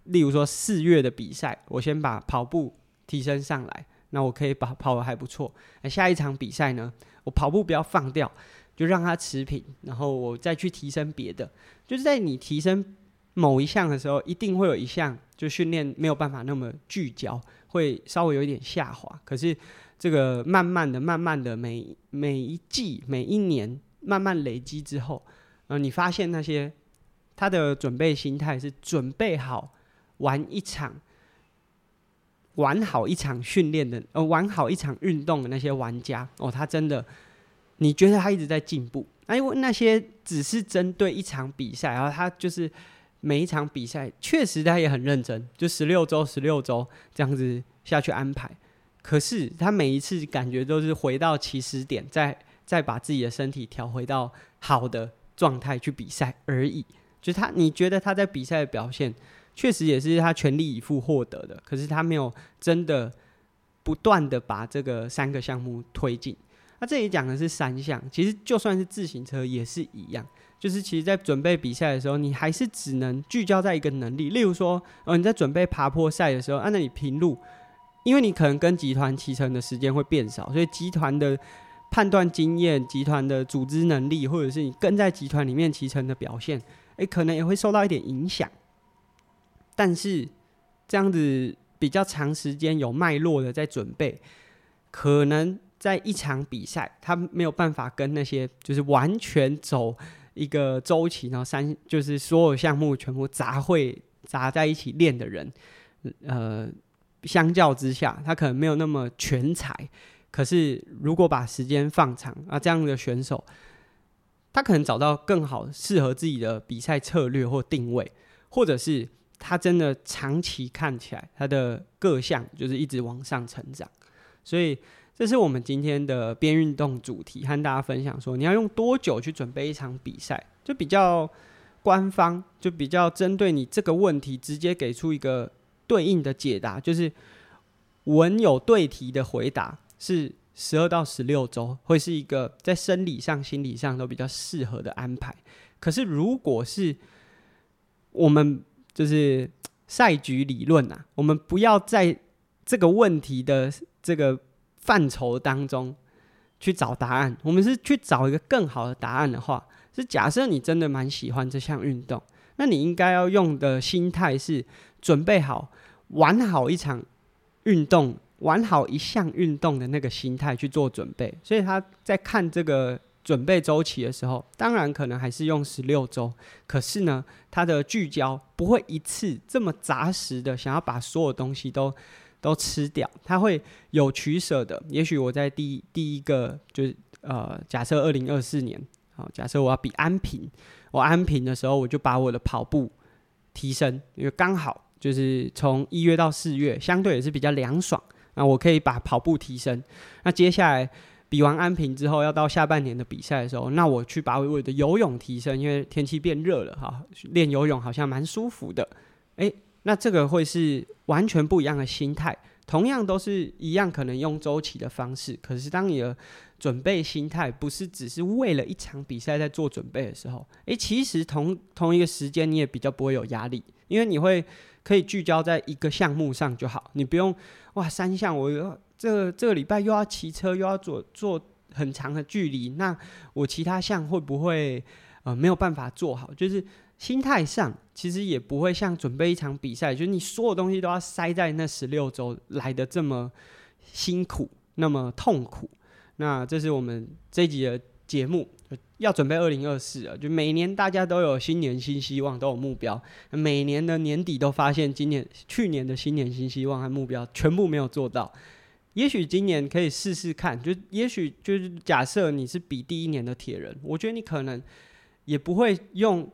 例如说四月的比赛，我先把跑步提升上来，那我可以把跑得还不错。那下一场比赛呢，我跑步不要放掉，就让它持平，然后我再去提升别的。就是在你提升某一项的时候，一定会有一项就训练没有办法那么聚焦，会稍微有一点下滑。可是这个慢慢的、慢慢的每，每每一季、每一年慢慢累积之后，呃，你发现那些他的准备心态是准备好玩一场。玩好一场训练的，呃，玩好一场运动的那些玩家，哦，他真的，你觉得他一直在进步？啊，因为那些只是针对一场比赛，然后他就是每一场比赛，确实他也很认真，就十六周、十六周这样子下去安排。可是他每一次感觉都是回到起始点，再再把自己的身体调回到好的状态去比赛而已。就他，你觉得他在比赛的表现？确实也是他全力以赴获得的，可是他没有真的不断的把这个三个项目推进。那这里讲的是三项，其实就算是自行车也是一样，就是其实在准备比赛的时候，你还是只能聚焦在一个能力。例如说，呃，你在准备爬坡赛的时候，按照你平路，因为你可能跟集团骑乘的时间会变少，所以集团的判断经验、集团的组织能力，或者是你跟在集团里面骑乘的表现，诶，可能也会受到一点影响。但是这样子比较长时间有脉络的在准备，可能在一场比赛，他没有办法跟那些就是完全走一个周期，然后三就是所有项目全部杂会杂在一起练的人，呃，相较之下，他可能没有那么全才。可是如果把时间放长啊，这样的选手，他可能找到更好适合自己的比赛策略或定位，或者是。他真的长期看起来，他的各项就是一直往上成长，所以这是我们今天的边运动主题，和大家分享说，你要用多久去准备一场比赛，就比较官方，就比较针对你这个问题，直接给出一个对应的解答，就是文有对题的回答是十二到十六周，会是一个在生理上、心理上都比较适合的安排。可是如果是我们就是赛局理论啊，我们不要在这个问题的这个范畴当中去找答案，我们是去找一个更好的答案的话，是假设你真的蛮喜欢这项运动，那你应该要用的心态是准备好玩好一场运动，玩好一项运动的那个心态去做准备。所以他在看这个。准备周期的时候，当然可能还是用十六周，可是呢，它的聚焦不会一次这么扎实的想要把所有东西都都吃掉，它会有取舍的。也许我在第第一个就是呃，假设二零二四年，好，假设我要比安平，我安平的时候，我就把我的跑步提升，因为刚好就是从一月到四月，相对也是比较凉爽，那我可以把跑步提升。那接下来。比完安平之后，要到下半年的比赛的时候，那我去把我的游泳提升，因为天气变热了哈，练游泳好像蛮舒服的。诶，那这个会是完全不一样的心态，同样都是一样，可能用周期的方式。可是当你的准备心态不是只是为了一场比赛在做准备的时候，诶，其实同同一个时间你也比较不会有压力，因为你会可以聚焦在一个项目上就好，你不用哇三项我要。这这个礼拜又要骑车，又要做做很长的距离，那我其他项会不会呃没有办法做好？就是心态上其实也不会像准备一场比赛，就是你所有东西都要塞在那十六周来的这么辛苦，那么痛苦。那这是我们这集的节目，要准备二零二四了。就每年大家都有新年新希望，都有目标。每年的年底都发现，今年去年的新年新希望和目标全部没有做到。也许今年可以试试看，就也许就是假设你是比第一年的铁人，我觉得你可能也不会用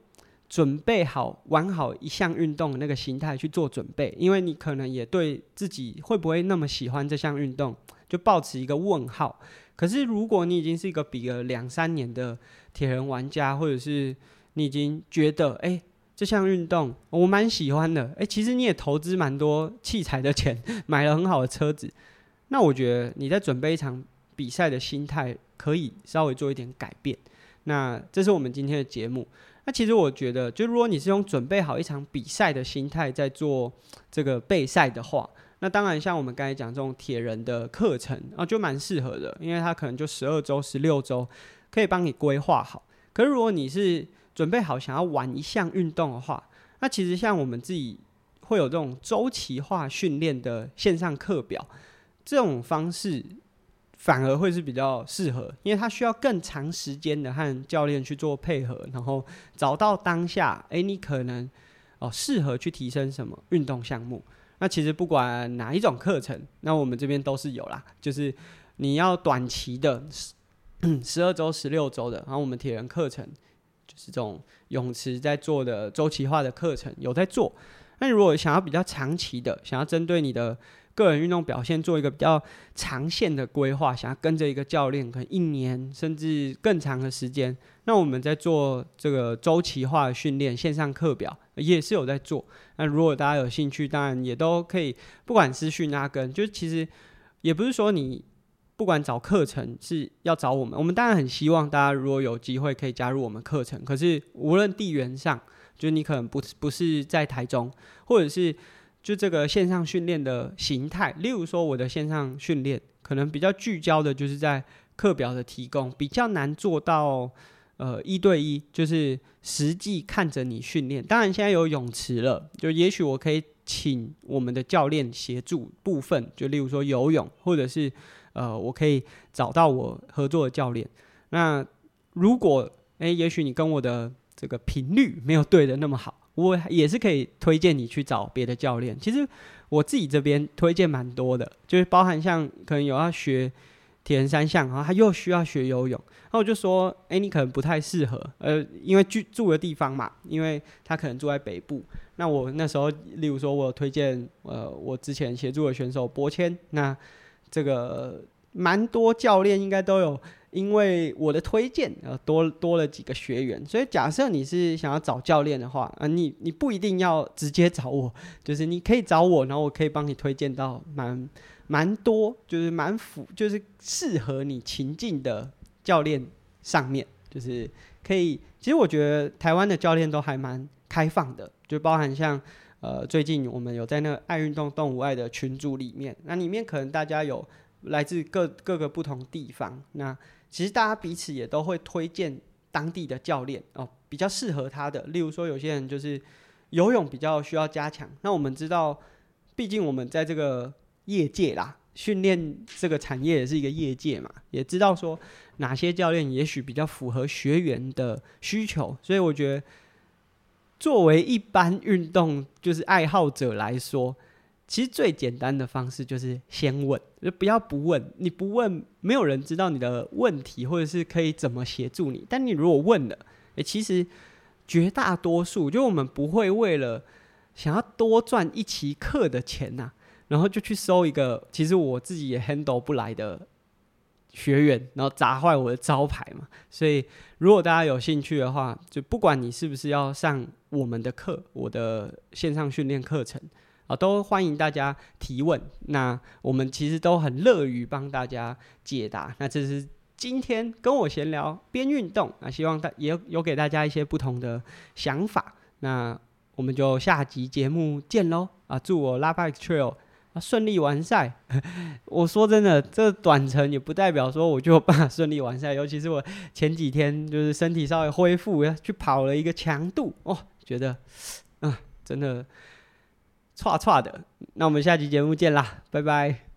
准备好玩好一项运动的那个心态去做准备，因为你可能也对自己会不会那么喜欢这项运动就抱持一个问号。可是如果你已经是一个比了两三年的铁人玩家，或者是你已经觉得哎、这项运动我蛮喜欢的，哎、其实你也投资蛮多器材的钱，买了很好的车子。那我觉得你在准备一场比赛的心态可以稍微做一点改变。那这是我们今天的节目。那其实我觉得，就如果你是用准备好一场比赛的心态在做这个备赛的话，那当然像我们刚才讲这种铁人的课程啊，就蛮适合的，因为它可能就十二周、十六周可以帮你规划好。可是如果你是准备好想要玩一项运动的话，那其实像我们自己会有这种周期化训练的线上课表。这种方式反而会是比较适合，因为它需要更长时间的和教练去做配合，然后找到当下，诶，你可能哦适合去提升什么运动项目。那其实不管哪一种课程，那我们这边都是有啦，就是你要短期的十二周、十六周的，然后我们铁人课程就是这种泳池在做的周期化的课程有在做。那如果想要比较长期的，想要针对你的个人运动表现做一个比较长线的规划，想要跟着一个教练，可能一年甚至更长的时间，那我们在做这个周期化的训练，线上课表也是有在做。那如果大家有兴趣，当然也都可以，不管私讯阿根，就是其实也不是说你不管找课程是要找我们，我们当然很希望大家如果有机会可以加入我们课程。可是无论地缘上，就是你可能不不是在台中，或者是。就这个线上训练的形态，例如说我的线上训练可能比较聚焦的，就是在课表的提供，比较难做到呃一对一，就是实际看着你训练。当然现在有泳池了，就也许我可以请我们的教练协助部分，就例如说游泳，或者是呃我可以找到我合作的教练。那如果诶，也许你跟我的这个频率没有对得那么好。我也是可以推荐你去找别的教练。其实我自己这边推荐蛮多的，就是包含像可能有要学铁人三项，然后他又需要学游泳，然后我就说，诶、你可能不太适合，呃，因为居住的地方嘛，因为他可能住在北部。那我那时候，例如说我推荐，呃，我之前协助的选手博谦，那这个蛮多教练应该都有。因为我的推荐，呃，多多了几个学员，所以假设你是想要找教练的话，啊，你你不一定要直接找我，就是你可以找我，然后我可以帮你推荐到蛮蛮多，就是蛮符，就是适合你情境的教练上面，就是可以。其实我觉得台湾的教练都还蛮开放的，就包含像呃，最近我们有在那个爱运动动物爱的群组里面，那里面可能大家有来自各各个不同地方，那。其实大家彼此也都会推荐当地的教练哦，比较适合他的。例如说，有些人就是游泳比较需要加强，那我们知道，毕竟我们在这个业界啦，训练这个产业也是一个业界嘛，也知道说哪些教练也许比较符合学员的需求。所以我觉得，作为一般运动就是爱好者来说。其实最简单的方式就是先问，就不要不问。你不问，没有人知道你的问题，或者是可以怎么协助你。但你如果问了，诶，其实绝大多数，就我们不会为了想要多赚一期课的钱呐，然后就去收一个其实我自己也 handle 不来的学员，然后砸坏我的招牌嘛。所以，如果大家有兴趣的话，就不管你是不是要上我们的课，我的线上训练课程。啊，都欢迎大家提问。那我们其实都很乐于帮大家解答。那这是今天跟我闲聊边运动，那希望大也有给大家一些不同的想法。那我们就下集节目见喽！啊，祝我 LAPA X Trail 啊顺利完赛。我说真的，这短程也不代表说我就有办顺利完赛。尤其是我前几天就是身体稍微恢复，去跑了一个强度，哦，觉得嗯，真的。差差的，那我们下期节目见啦，拜拜。